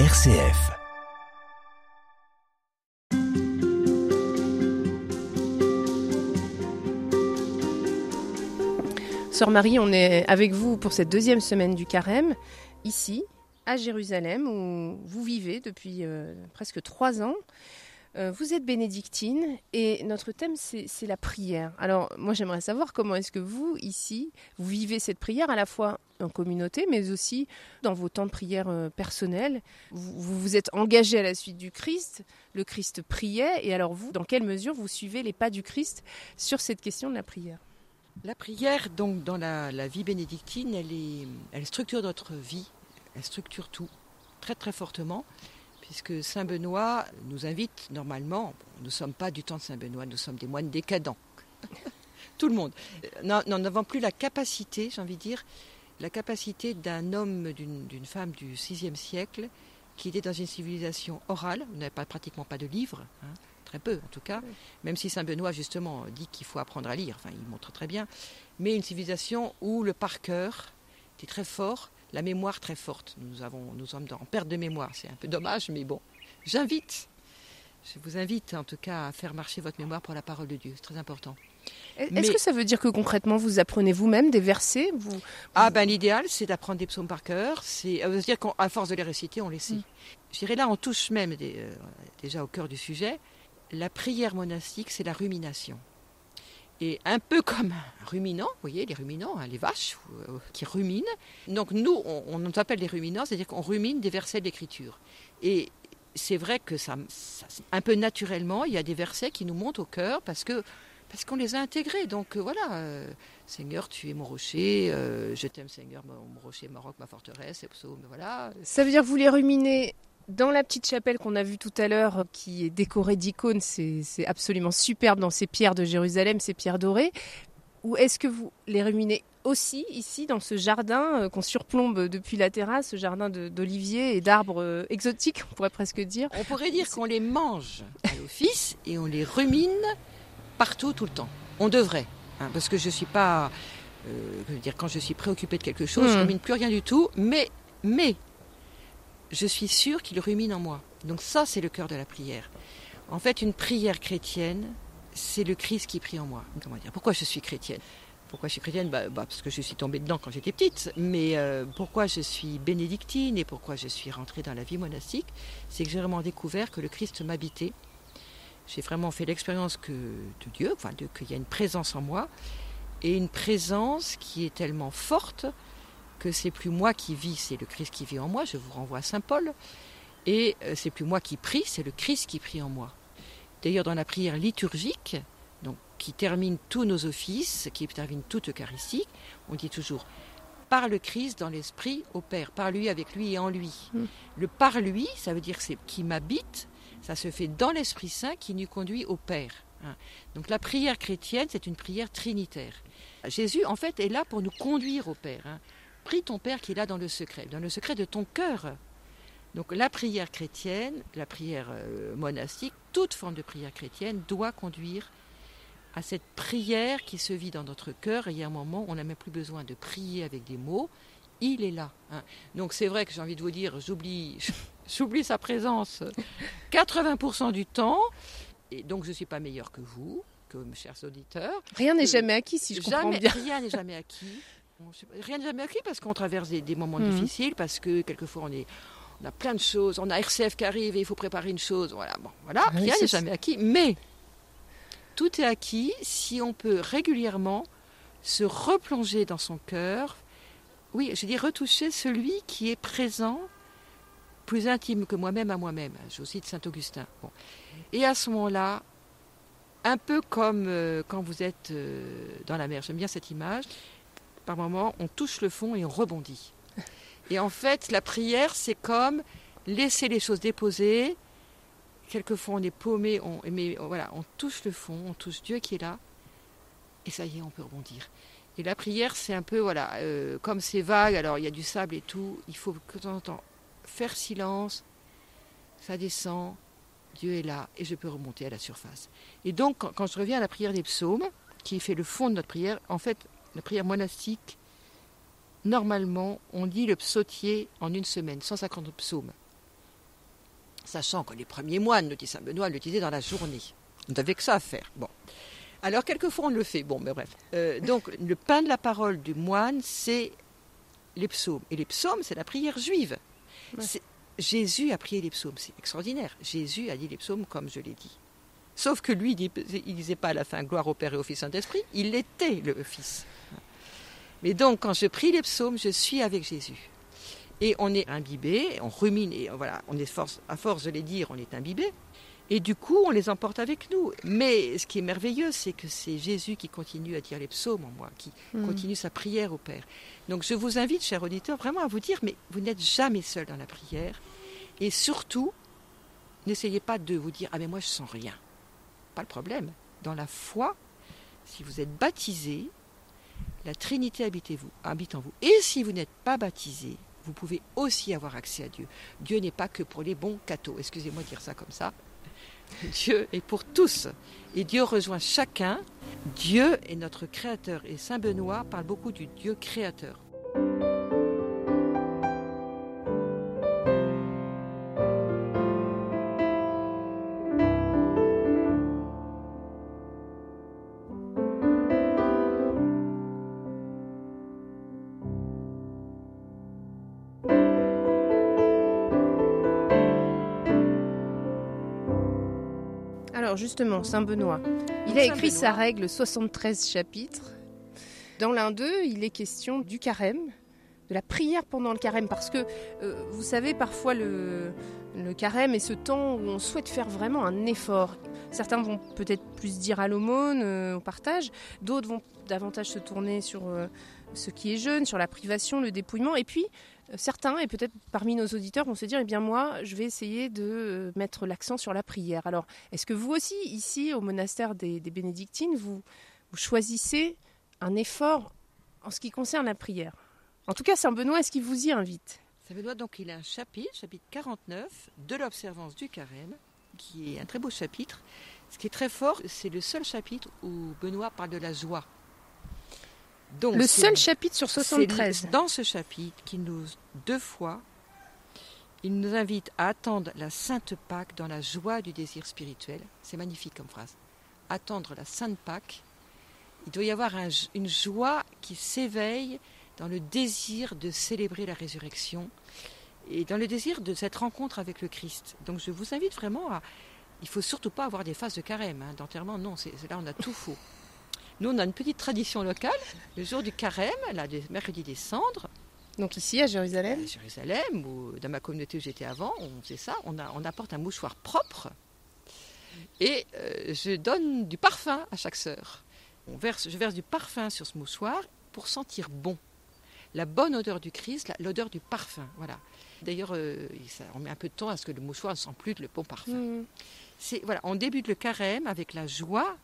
RCF. Sœur Marie, on est avec vous pour cette deuxième semaine du carême, ici, à Jérusalem, où vous vivez depuis euh, presque trois ans. Euh, vous êtes bénédictine et notre thème c'est la prière. Alors moi j'aimerais savoir comment est-ce que vous ici vous vivez cette prière à la fois en communauté mais aussi dans vos temps de prière euh, personnels. Vous, vous êtes engagé à la suite du Christ, le Christ priait. Et alors vous dans quelle mesure vous suivez les pas du Christ sur cette question de la prière? La prière, donc, dans la, la vie bénédictine, elle, est, elle structure notre vie, elle structure tout très très fortement, puisque Saint Benoît nous invite normalement, nous ne sommes pas du temps de Saint Benoît, nous sommes des moines décadents, tout le monde. N'en n'en avons plus la capacité, j'ai envie de dire, la capacité d'un homme, d'une d'une femme du VIe siècle, qui était dans une civilisation orale, on n'avait pas, pratiquement pas de livres, hein, très peu en tout cas, même si Saint Benoît justement dit qu'il faut apprendre à lire, enfin il montre très bien, mais une civilisation où le par cœur était très fort, la mémoire très forte. Nous, avons, nous sommes en perte de mémoire, c'est un peu dommage, mais bon, j'invite, je vous invite en tout cas à faire marcher votre mémoire pour la parole de Dieu, c'est très important. Est-ce Mais- que ça veut dire que concrètement vous apprenez vous-même des versets vous... Ah ben l'idéal c'est d'apprendre des psaumes par cœur, c'est à dire qu'à force de les réciter on les sait. Mm. Je dirais là on touche même des- euh, déjà au cœur du sujet, la prière monastique c'est la rumination. Et un peu comme un ruminant, vous voyez les ruminants, hein, les vaches euh, qui ruminent. Donc nous on, nous appelle des ruminants, c'est-à-dire qu'on rumine des versets de l'écriture. Et c'est vrai que ça, un peu naturellement il y a des versets qui nous montent au cœur parce que parce qu'on les a intégrés. Donc euh, voilà. euh, Seigneur, tu es mon rocher, je t'aime Seigneur, mon, mon rocher, ma roc, ma forteresse, et psaume, voilà. Ça veut dire que vous les ruminez dans la petite chapelle qu'on a vue tout à l'heure, euh, qui est décorée d'icônes, c'est absolument superbe dans ces pierres de Jérusalem, ces pierres dorées. Ou est-ce que vous les ruminez aussi ici, dans ce jardin euh, qu'on surplombe depuis la terrasse, ce jardin d'oliviers et d'arbres euh, exotiques, on pourrait presque dire? On pourrait dire qu'on les mange à l'office et on les rumine partout, tout le temps. On devrait, hein, parce que je suis pas, euh, je veux dire, quand je suis préoccupée de quelque chose, je Hmm. rumine plus rien du tout, mais, mais, je suis sûre qu'il rumine en moi. Donc ça, c'est le cœur de la prière. En fait, une prière chrétienne, c'est le Christ qui prie en moi. Comment dire? Pourquoi je suis chrétienne? Pourquoi je suis chrétienne? Bah, bah, Parce que je suis tombée dedans quand j'étais petite. Mais euh, pourquoi je suis bénédictine et pourquoi je suis rentrée dans la vie monastique? C'est que j'ai vraiment découvert que le Christ m'habitait. J'ai vraiment fait l'expérience que de Dieu, qu'il y a une présence en moi, et une présence qui est tellement forte que c'est plus moi qui vis, c'est le Christ qui vit en moi. Je vous renvoie à Saint Paul. Et euh, c'est plus moi qui prie, c'est le Christ qui prie en moi. D'ailleurs, dans la prière liturgique, donc, qui termine tous nos offices, qui termine toute Eucharistique, on dit toujours par le Christ dans l'esprit au Père, par lui, avec lui et en lui. Mm. Le par lui, ça veut dire c'est qui m'habite, ça se fait dans l'Esprit Saint qui nous conduit au Père. hein. Donc la prière chrétienne, c'est une prière trinitaire. Jésus, en fait, est là pour nous conduire au Père. Prie ton Père qui est là dans le secret, dans le secret de ton cœur. Donc la prière chrétienne, la prière euh, monastique, toute forme de prière chrétienne doit conduire à cette prière qui se vit dans notre cœur. Et il y a un moment, on n'a même plus besoin de prier avec des mots. Il est là. hein. Donc c'est vrai que j'ai envie de vous dire, j'oublie, j'oublie sa présence 80% du temps. Et donc je ne suis pas meilleure que vous, que mes chers auditeurs. Rien n'est jamais acquis, si je comprends Jamais- bien. Rien n'est jamais acquis. Rien n'est jamais acquis parce qu'on traverse des, des moments Mhm. difficiles, parce que quelquefois on, est, on a plein de choses. On a RCF qui arrive et il faut préparer une chose. Voilà, bon, voilà Oui, rien n'est jamais acquis. Mais tout est acquis si on peut régulièrement se replonger dans son cœur. Oui, je dis retoucher celui qui est présent, plus intime que moi-même à moi-même. Je aussi de Saint-Augustin. Bon. Et à ce moment-là, un peu comme euh, quand vous êtes euh, dans la mer, j'aime bien cette image, par moment, on touche le fond et on rebondit. Et en fait, la prière, c'est comme laisser les choses déposer. Quelquefois, on est paumé, on, mais voilà, on touche le fond, on touche Dieu qui est là, et ça y est, on peut rebondir. Et la prière, c'est un peu, voilà, euh, comme c'est vague, alors il y a du sable et tout, il faut que de temps en temps faire silence, ça descend, Dieu est là, et je peux remonter à la surface. Et donc, quand je reviens à la prière des psaumes, qui fait le fond de notre prière, en fait, la prière monastique, normalement, on dit le psautier en une semaine, 150 psaumes. Sachant que les premiers moines, nous dit Saint Benoît, l'utilisaient dans la journée. On n'avait que ça à faire. Bon. Alors, quelquefois, on le fait. Bon, mais bref. Euh, donc, le pain de la parole du moine, c'est les psaumes. Et les psaumes, c'est la prière juive. Jésus a prié les psaumes. C'est extraordinaire. Jésus a dit les psaumes comme je l'ai dit. Sauf que lui, il ne disait pas à la fin gloire au Père et au Fils Saint-Esprit. Il était le Fils. Mais donc, quand je prie les psaumes, je suis avec Jésus. Et on est imbibé, on rumine, et voilà, on est force, à force de les dire, on est imbibé. Et du coup, on les emporte avec nous. Mais ce qui est merveilleux, c'est que c'est Jésus qui continue à dire les psaumes en moi, qui hmm. continue sa prière au Père. Donc je vous invite, chers auditeurs, vraiment à vous dire, mais vous n'êtes jamais seul dans la prière. Et surtout, n'essayez pas de vous dire, ah mais moi je sens rien. Pas le problème. Dans la foi, si vous êtes baptisé, la Trinité vous, habite en vous. Et si vous n'êtes pas baptisé, vous pouvez aussi avoir accès à Dieu. Dieu n'est pas que pour les bons cathos, excusez-moi de dire ça comme ça. Dieu est pour tous. Et Dieu rejoint chacun. Dieu est notre créateur. Et Saint Benoît parle beaucoup du Dieu créateur. Justement, Saint Benoît, il a écrit sa règle 73 chapitres. Dans l'un d'eux, il est question du carême, de la prière pendant le carême, parce que euh, vous savez, parfois le, carême est ce temps où on souhaite faire vraiment un effort. Certains vont peut-être plus dire à l'aumône, euh, au partage, d'autres vont davantage se tourner sur euh, ce qui est jeune, sur la privation, le dépouillement, et puis certains, et peut-être parmi nos auditeurs, vont se dire, eh bien moi, je vais essayer de euh, mettre l'accent sur la prière. Alors, est-ce que vous aussi, ici, au monastère des, bénédictines, vous, choisissez un effort en ce qui concerne la prière? En tout cas, Saint Benoît, est-ce qu'il vous y invite? Saint Benoît, donc, il a un chapitre, chapitre 49, de l'observance du carême, qui est un très beau chapitre. Ce qui est très fort, c'est le seul chapitre où Benoît parle de la joie le seul chapitre sur 73. Dans ce chapitre, qui nous, deux fois, il nous invite à attendre la Sainte Pâque dans la joie du désir spirituel. C'est magnifique comme phrase. Attendre la Sainte Pâque. Il doit y avoir une joie qui s'éveille dans le désir de célébrer la résurrection et dans le désir de cette rencontre avec le Christ. Donc je vous invite vraiment à... Il faut surtout pas avoir des phases de carême, hein, d'enterrement, non, c'est là on a tout faux. Nous, on a une petite tradition locale, le jour du carême, là, le mercredi des cendres. Donc ici, à Jérusalem À Jérusalem, ou dans ma communauté où j'étais avant, on faisait ça, on, apporte un mouchoir propre et euh, je donne du parfum à chaque sœur. On verse, je verse du parfum sur ce mouchoir pour sentir bon. La bonne odeur du Christ, l'odeur du parfum. Voilà. D'ailleurs, euh, on met un peu de temps à ce que le mouchoir ne sent plus le bon parfum. Mmh. C'est voilà, on débute le carême avec la joie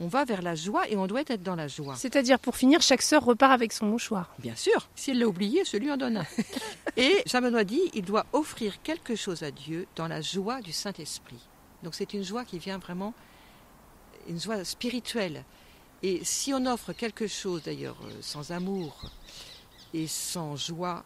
on va vers la joie et on doit être dans la joie. C'est-à-dire, pour finir, chaque sœur repart avec son mouchoir. Bien sûr. Si elle l'a oublié, je lui en donne un. et Jean Benoît dit, il doit offrir quelque chose à Dieu dans la joie du Saint-Esprit. Donc c'est une joie qui vient vraiment, une joie spirituelle. Et si on offre quelque chose, d'ailleurs, euh, sans amour et sans joie,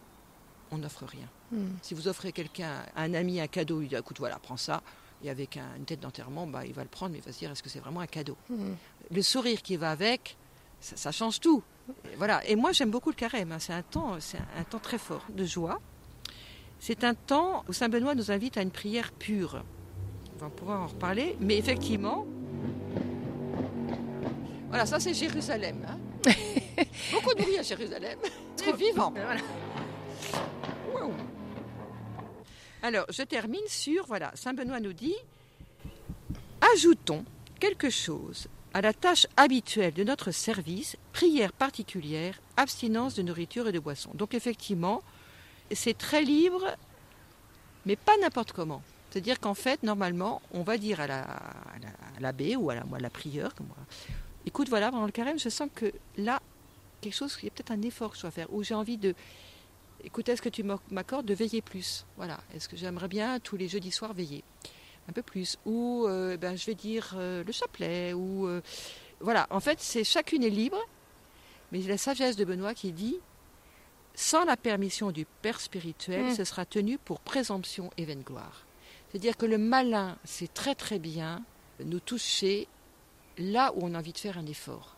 on n'offre rien. Hmm. Si vous offrez quelqu'un, un ami, un cadeau, il dit, écoute, voilà, prends ça et avec une tête d'enterrement, bah, il va le prendre, mais il va se dire est-ce que c'est vraiment un cadeau mmh. Le sourire qui va avec, ça, change tout. Et voilà. Et moi, j'aime beaucoup le carême. Hein. C'est un temps, c'est un, temps très fort de joie. C'est un temps où Saint Benoît nous invite à une prière pure. On va pouvoir en reparler, mais effectivement, voilà, ça c'est Jérusalem. Hein. beaucoup de bruit à Jérusalem. Très vivant. Voilà. Alors, je termine sur, voilà, Saint Benoît nous dit, ajoutons quelque chose à la tâche habituelle de notre service, prière particulière, abstinence de nourriture et de boisson. Donc effectivement, c'est très libre, mais pas n'importe comment. C'est-à-dire qu'en fait, normalement, on va dire à l'abbé la, ou à la, à la prieure, comme moi, écoute, voilà, pendant le carême, je sens que là, quelque chose, il y a peut-être un effort que je dois faire, ou j'ai envie de, écoute, est-ce que tu m'accordes de veiller plus? Voilà, est-ce que j'aimerais bien tous les jeudis soirs veiller un peu plus? Ou euh, ben, je vais dire euh, le chapelet, ou... Euh, voilà, en fait, c'est chacune est libre, mais la sagesse de Benoît qui dit, sans la permission du Père spirituel, hmm. ce sera tenu pour présomption et vaine gloire. C'est-à-dire que le malin sait très très bien nous toucher là où on a envie de faire un effort.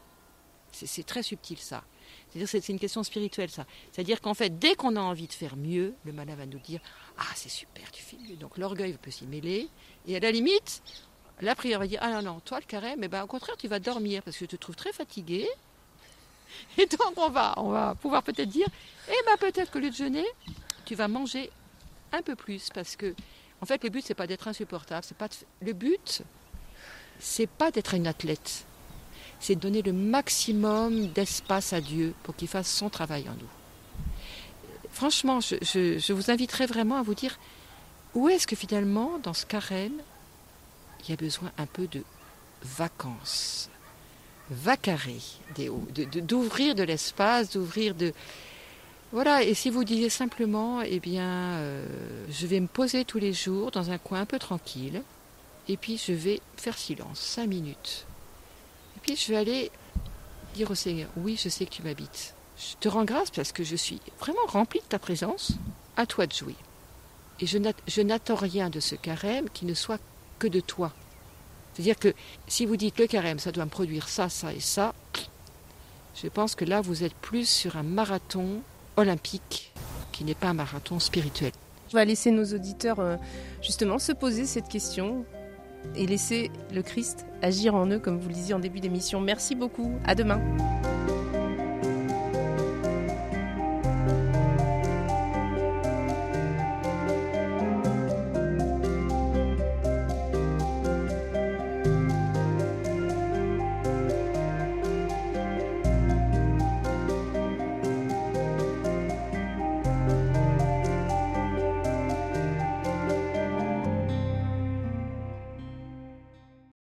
C'est très subtil ça. C'est-à-dire c'est une question spirituelle ça. C'est-à-dire qu'en fait, dès qu'on a envie de faire mieux, le malin va nous dire Ah, c'est super, tu fais mieux. Donc l'orgueil peut s'y mêler. Et à la limite, la prière va dire Ah non, non, toi le carême, mais ben, au contraire, tu vas dormir parce que je te trouve très fatigué. Et donc on va, on va pouvoir peut-être dire Eh ben peut-être lieu de jeûner, tu vas manger un peu plus parce que en fait le but c'est pas d'être insupportable, pas le but c'est pas d'être une athlète, c'est de donner le maximum d'espace à Dieu pour qu'il fasse son travail en nous. Franchement, je, vous inviterai vraiment à vous dire où est-ce que finalement, dans ce carême, il y a besoin un peu de vacances, vacarrer, d'ouvrir de, l'espace, d'ouvrir de... Voilà, et si vous disiez simplement, eh bien, euh, je vais me poser tous les jours dans un coin un peu tranquille, et puis je vais faire silence, cinq minutes. Puis je vais aller dire au Seigneur, oui, je sais que tu m'habites. Je te rends grâce parce que je suis vraiment rempli de ta présence. À toi de jouer. Et je n'attends rien de ce carême qui ne soit que de toi. C'est-à-dire que si vous dites le carême, ça doit me produire ça, ça et ça, je pense que là, vous êtes plus sur un marathon olympique qui n'est pas un marathon spirituel. On va laisser nos auditeurs euh, justement se poser cette question et laisser le Christ agir en eux, comme vous le disiez en début d'émission. Merci beaucoup. À demain.